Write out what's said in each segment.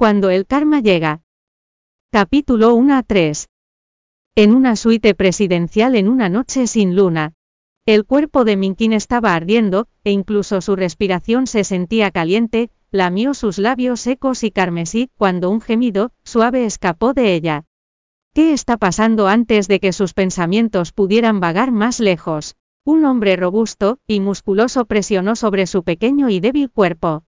Cuando el karma llega. Capítulo 1 a 3. En una suite presidencial en una noche sin luna. El cuerpo de Minkin estaba ardiendo, e incluso su respiración se sentía caliente, lamió sus labios secos y carmesí, cuando un gemido, suave escapó de ella. ¿Qué está pasando antes de que sus pensamientos pudieran vagar más lejos? Un hombre robusto y musculoso presionó sobre su pequeño y débil cuerpo.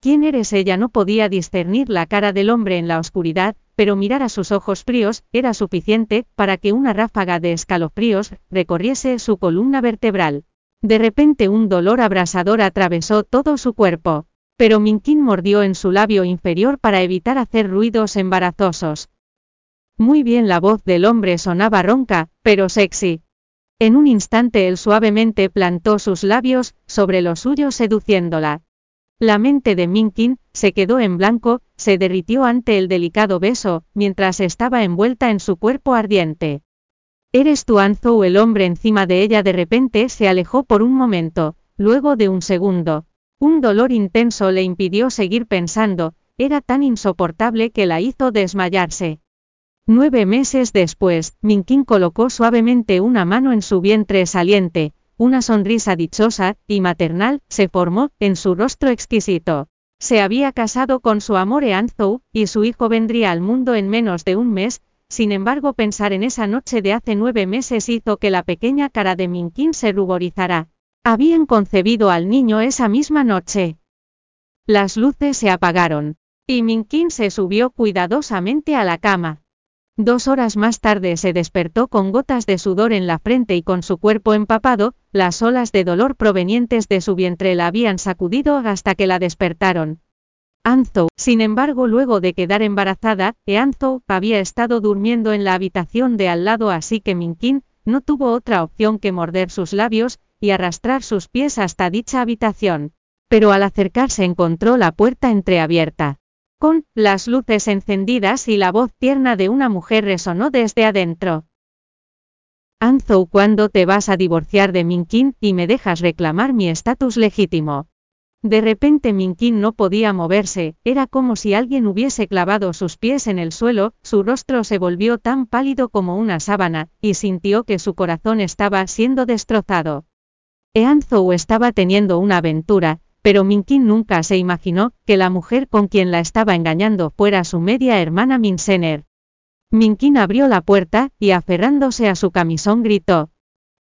¿Quién eres? Ella no podía discernir la cara del hombre en la oscuridad, pero mirar a sus ojos fríos era suficiente para que una ráfaga de escalofríos recorriese su columna vertebral. De repente un dolor abrasador atravesó todo su cuerpo. Pero Minkin mordió en su labio inferior para evitar hacer ruidos embarazosos. Muy bien la voz del hombre sonaba ronca, pero sexy. En un instante él suavemente plantó sus labios sobre los suyos seduciéndola. La mente de Minkin se quedó en blanco, se derritió ante el delicado beso, mientras estaba envuelta en su cuerpo ardiente. ¿Eres tu Anzou? El hombre encima de ella de repente se alejó por un momento, luego de un segundo. Un dolor intenso le impidió seguir pensando, era tan insoportable que la hizo desmayarse. Nueve meses después, Minkin colocó suavemente una mano en su vientre saliente, una sonrisa dichosa y maternal se formó en su rostro exquisito. Se había casado con su amor Eanzou, y su hijo vendría al mundo en menos de un mes, sin embargo pensar en esa noche de hace nueve meses hizo que la pequeña cara de Minkin se ruborizara. Habían concebido al niño esa misma noche. Las luces se apagaron, y Minkin se subió cuidadosamente a la cama. Dos horas más tarde se despertó con gotas de sudor en la frente y con su cuerpo empapado, las olas de dolor provenientes de su vientre la habían sacudido hasta que la despertaron. Anzo, sin embargo, luego de quedar embarazada, Eanzo había estado durmiendo en la habitación de al lado, así que Minkin no tuvo otra opción que morder sus labios y arrastrar sus pies hasta dicha habitación. Pero al acercarse encontró la puerta entreabierta con las luces encendidas y la voz tierna de una mujer resonó desde adentro. Anzou, ¿cuándo te vas a divorciar de Minkin y me dejas reclamar mi estatus legítimo? De repente Minkin no podía moverse, era como si alguien hubiese clavado sus pies en el suelo, su rostro se volvió tan pálido como una sábana, y sintió que su corazón estaba siendo destrozado. Eanzou estaba teniendo una aventura, pero Minkin nunca se imaginó que la mujer con quien la estaba engañando fuera su media hermana Minsener. Minkin abrió la puerta, y aferrándose a su camisón gritó.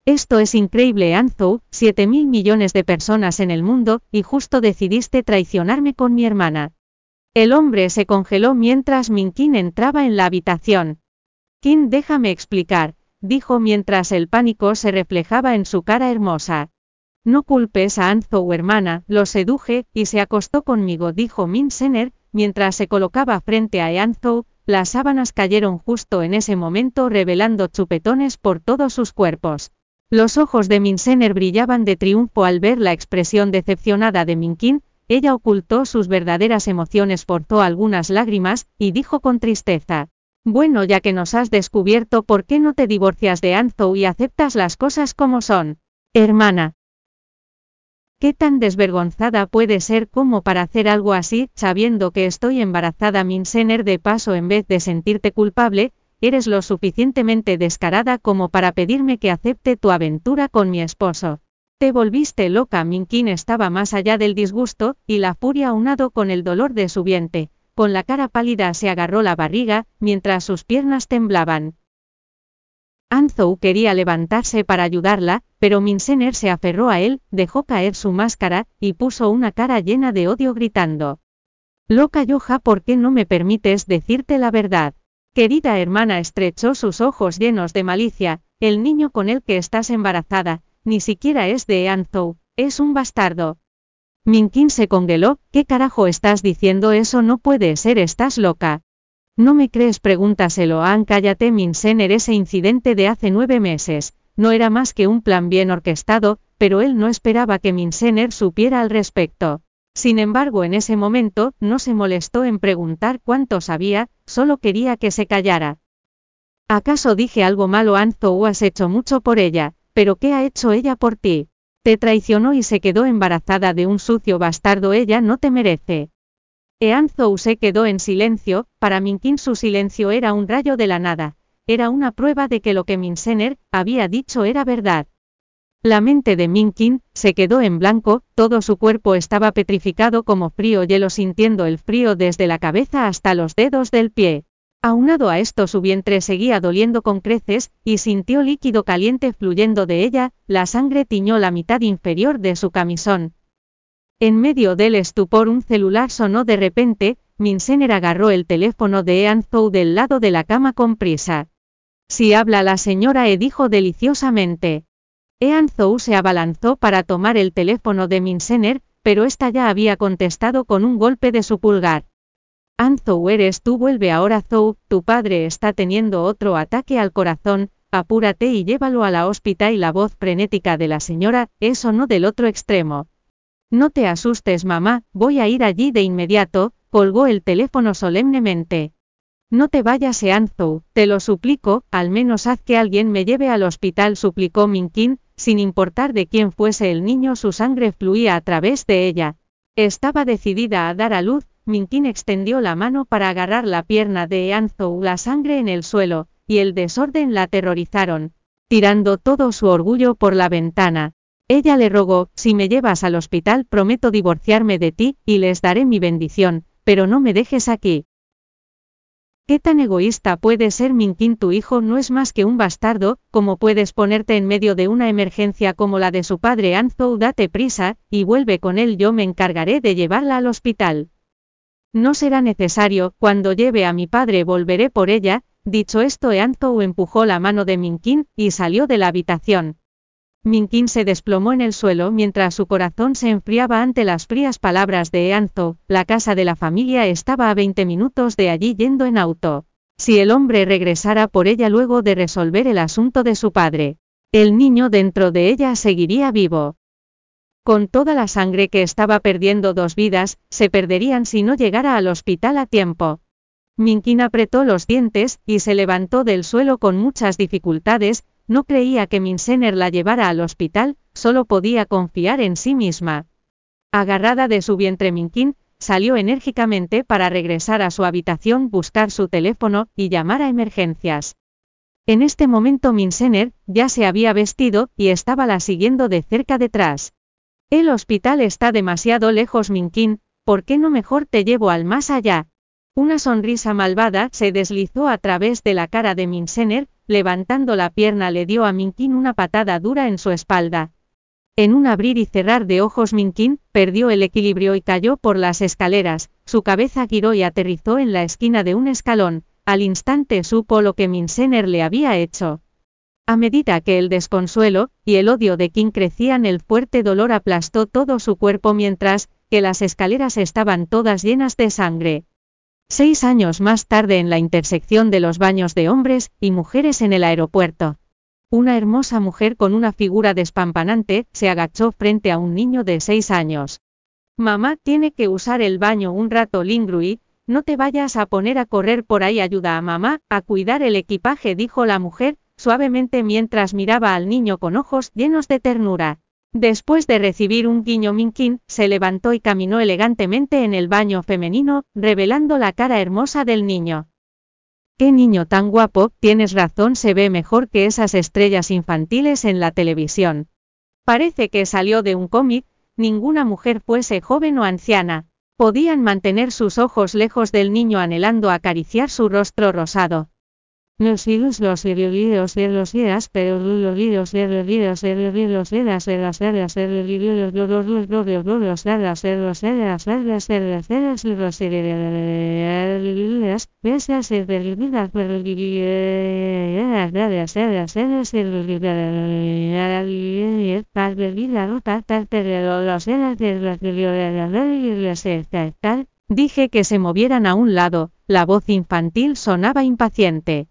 Esto es increíble Anzou, siete mil millones de personas en el mundo, y justo decidiste traicionarme con mi hermana. El hombre se congeló mientras Minkin entraba en la habitación. Kin déjame explicar, dijo mientras el pánico se reflejaba en su cara hermosa. No culpes a Anzou hermana, lo seduje, y se acostó conmigo, dijo Minsener, mientras se colocaba frente a Eanzou, las sábanas cayeron justo en ese momento revelando chupetones por todos sus cuerpos. Los ojos de Minsener brillaban de triunfo al ver la expresión decepcionada de Minkin, ella ocultó sus verdaderas emociones, forzó algunas lágrimas, y dijo con tristeza. Bueno, ya que nos has descubierto, ¿por qué no te divorcias de Anzou y aceptas las cosas como son? Hermana, ¿Qué tan desvergonzada puede ser como para hacer algo así, sabiendo que estoy embarazada Minsener de paso en vez de sentirte culpable, eres lo suficientemente descarada como para pedirme que acepte tu aventura con mi esposo? Te volviste loca, Minkin estaba más allá del disgusto, y la furia aunado con el dolor de su vientre, con la cara pálida se agarró la barriga, mientras sus piernas temblaban. Anzou quería levantarse para ayudarla, pero Minsener se aferró a él, dejó caer su máscara, y puso una cara llena de odio gritando. Loca Yoja, ¿por qué no me permites decirte la verdad? Querida hermana estrechó sus ojos llenos de malicia, el niño con el que estás embarazada, ni siquiera es de Anzou, es un bastardo. Minkin se congeló, ¿qué carajo estás diciendo? Eso no puede ser, estás loca. ¿No me crees? Pregúntaselo a Cállate Minsener ese incidente de hace nueve meses, no era más que un plan bien orquestado, pero él no esperaba que Minsener supiera al respecto. Sin embargo, en ese momento, no se molestó en preguntar cuánto sabía, solo quería que se callara. ¿Acaso dije algo malo Anzo o has hecho mucho por ella? ¿Pero qué ha hecho ella por ti? Te traicionó y se quedó embarazada de un sucio bastardo, ella no te merece. Eanzou se quedó en silencio, para Minkin su silencio era un rayo de la nada, era una prueba de que lo que Minsener había dicho era verdad. La mente de Minkin se quedó en blanco, todo su cuerpo estaba petrificado como frío hielo sintiendo el frío desde la cabeza hasta los dedos del pie. Aunado a esto su vientre seguía doliendo con creces, y sintió líquido caliente fluyendo de ella, la sangre tiñó la mitad inferior de su camisón, en medio del estupor un celular sonó de repente, Minsener agarró el teléfono de Ean Zhou del lado de la cama con prisa. Si habla la señora E dijo deliciosamente. Ean Zhou se abalanzó para tomar el teléfono de Minsener, pero esta ya había contestado con un golpe de su pulgar. Anzou eres tú vuelve ahora Zhou, tu padre está teniendo otro ataque al corazón, apúrate y llévalo a la hospital y la voz frenética de la señora, eso no del otro extremo. No te asustes mamá, voy a ir allí de inmediato, colgó el teléfono solemnemente. No te vayas Eanzou, te lo suplico, al menos haz que alguien me lleve al hospital, suplicó Minkin, sin importar de quién fuese el niño, su sangre fluía a través de ella. Estaba decidida a dar a luz, Minkin extendió la mano para agarrar la pierna de Eanzou, la sangre en el suelo, y el desorden la aterrorizaron, tirando todo su orgullo por la ventana. Ella le rogó, si me llevas al hospital prometo divorciarme de ti, y les daré mi bendición, pero no me dejes aquí. ¿Qué tan egoísta puede ser Minkin? Tu hijo no es más que un bastardo, como puedes ponerte en medio de una emergencia como la de su padre Anzou? Date prisa, y vuelve con él. Yo me encargaré de llevarla al hospital. No será necesario, cuando lleve a mi padre volveré por ella. Dicho esto, Anzou empujó la mano de Minkin, y salió de la habitación. Minkin se desplomó en el suelo mientras su corazón se enfriaba ante las frías palabras de Eanzo, la casa de la familia estaba a 20 minutos de allí yendo en auto. Si el hombre regresara por ella luego de resolver el asunto de su padre, el niño dentro de ella seguiría vivo. Con toda la sangre que estaba perdiendo dos vidas, se perderían si no llegara al hospital a tiempo. Minkin apretó los dientes, y se levantó del suelo con muchas dificultades, no creía que Minsener la llevara al hospital, solo podía confiar en sí misma. Agarrada de su vientre Minkin, salió enérgicamente para regresar a su habitación, buscar su teléfono y llamar a emergencias. En este momento Minsener ya se había vestido y estaba la siguiendo de cerca detrás. El hospital está demasiado lejos Minkin, ¿por qué no mejor te llevo al más allá? Una sonrisa malvada se deslizó a través de la cara de Minsener, levantando la pierna le dio a Minkin una patada dura en su espalda. En un abrir y cerrar de ojos Minkin perdió el equilibrio y cayó por las escaleras, su cabeza giró y aterrizó en la esquina de un escalón, al instante supo lo que Minsener le había hecho. A medida que el desconsuelo y el odio de King crecían el fuerte dolor aplastó todo su cuerpo mientras que las escaleras estaban todas llenas de sangre. Seis años más tarde en la intersección de los baños de hombres y mujeres en el aeropuerto. Una hermosa mujer con una figura despampanante se agachó frente a un niño de seis años. Mamá tiene que usar el baño un rato Lingrui, no te vayas a poner a correr por ahí ayuda a mamá a cuidar el equipaje dijo la mujer, suavemente mientras miraba al niño con ojos llenos de ternura. Después de recibir un guiño Minkin, se levantó y caminó elegantemente en el baño femenino, revelando la cara hermosa del niño. ¡Qué niño tan guapo! Tienes razón, se ve mejor que esas estrellas infantiles en la televisión. Parece que salió de un cómic, ninguna mujer fuese joven o anciana. Podían mantener sus ojos lejos del niño anhelando acariciar su rostro rosado. Los virus, los virus de los días, pero los virus de los días, de los virus de las de las de las de los virus, los los los los los los de las de los de las de las de las de las de de las de las de las de las de las de de las de de de de de dije que se movieran a un lado, la voz infantil sonaba impaciente.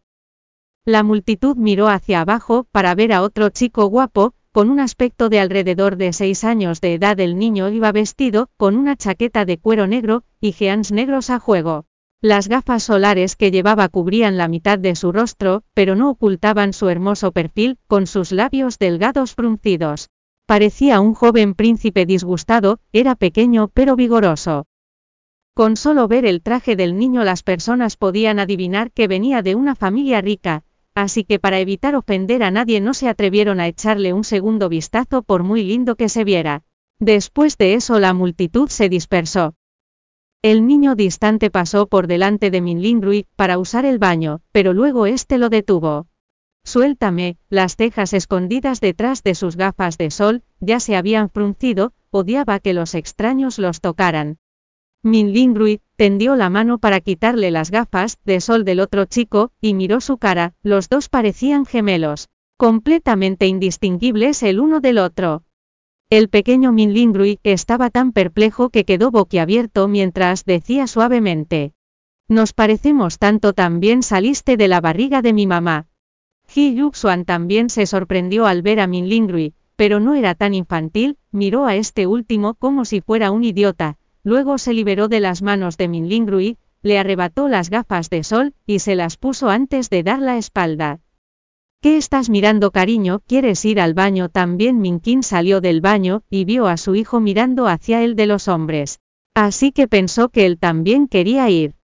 La multitud miró hacia abajo para ver a otro chico guapo, con un aspecto de alrededor de seis años de edad. El niño iba vestido con una chaqueta de cuero negro y jeans negros a juego. Las gafas solares que llevaba cubrían la mitad de su rostro, pero no ocultaban su hermoso perfil, con sus labios delgados fruncidos. Parecía un joven príncipe disgustado, era pequeño pero vigoroso. Con solo ver el traje del niño las personas podían adivinar que venía de una familia rica, así que para evitar ofender a nadie no se atrevieron a echarle un segundo vistazo por muy lindo que se viera. Después de eso la multitud se dispersó. El niño distante pasó por delante de Min para usar el baño, pero luego este lo detuvo. Suéltame, las cejas escondidas detrás de sus gafas de sol, ya se habían fruncido, odiaba que los extraños los tocaran. Min Lingrui tendió la mano para quitarle las gafas de sol del otro chico, y miró su cara, los dos parecían gemelos, completamente indistinguibles el uno del otro. El pequeño Min Lingrui estaba tan perplejo que quedó boquiabierto mientras decía suavemente. Nos parecemos tanto también saliste de la barriga de mi mamá. Ji Yuxuan también se sorprendió al ver a Min Lingrui, pero no era tan infantil, miró a este último como si fuera un idiota, Luego se liberó de las manos de Min Lingrui, le arrebató las gafas de sol, y se las puso antes de dar la espalda. ¿Qué estás mirando cariño? ¿Quieres ir al baño? También Minkin salió del baño, y vio a su hijo mirando hacia él de los hombres. Así que pensó que él también quería ir.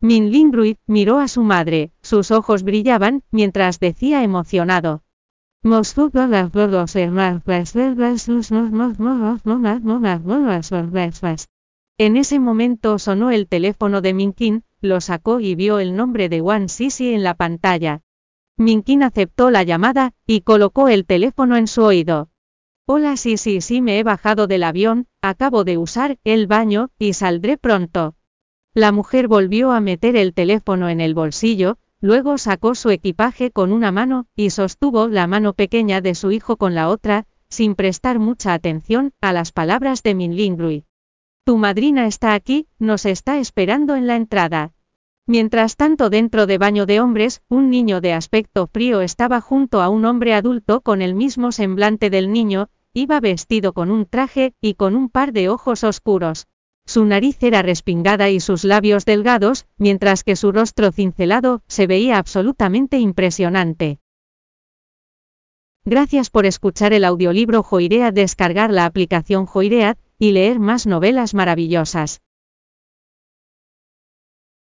Min Lingrui miró a su madre, sus ojos brillaban, mientras decía emocionado. En ese momento sonó el teléfono de Minkin, lo sacó y vio el nombre de Wan Sisi en la pantalla. Minkin aceptó la llamada, y colocó el teléfono en su oído. Hola sí sí sí me he bajado del avión, acabo de usar el baño, y saldré pronto. La mujer volvió a meter el teléfono en el bolsillo, luego sacó su equipaje con una mano, y sostuvo la mano pequeña de su hijo con la otra, sin prestar mucha atención a las palabras de Min Lingrui. Tu madrina está aquí, nos está esperando en la entrada. Mientras tanto dentro de baño de hombres, un niño de aspecto frío estaba junto a un hombre adulto con el mismo semblante del niño, iba vestido con un traje y con un par de ojos oscuros. Su nariz era respingada y sus labios delgados, mientras que su rostro cincelado se veía absolutamente impresionante. Gracias por escuchar el audiolibro Joirea. Descargar la aplicación Joirea y leer más novelas maravillosas.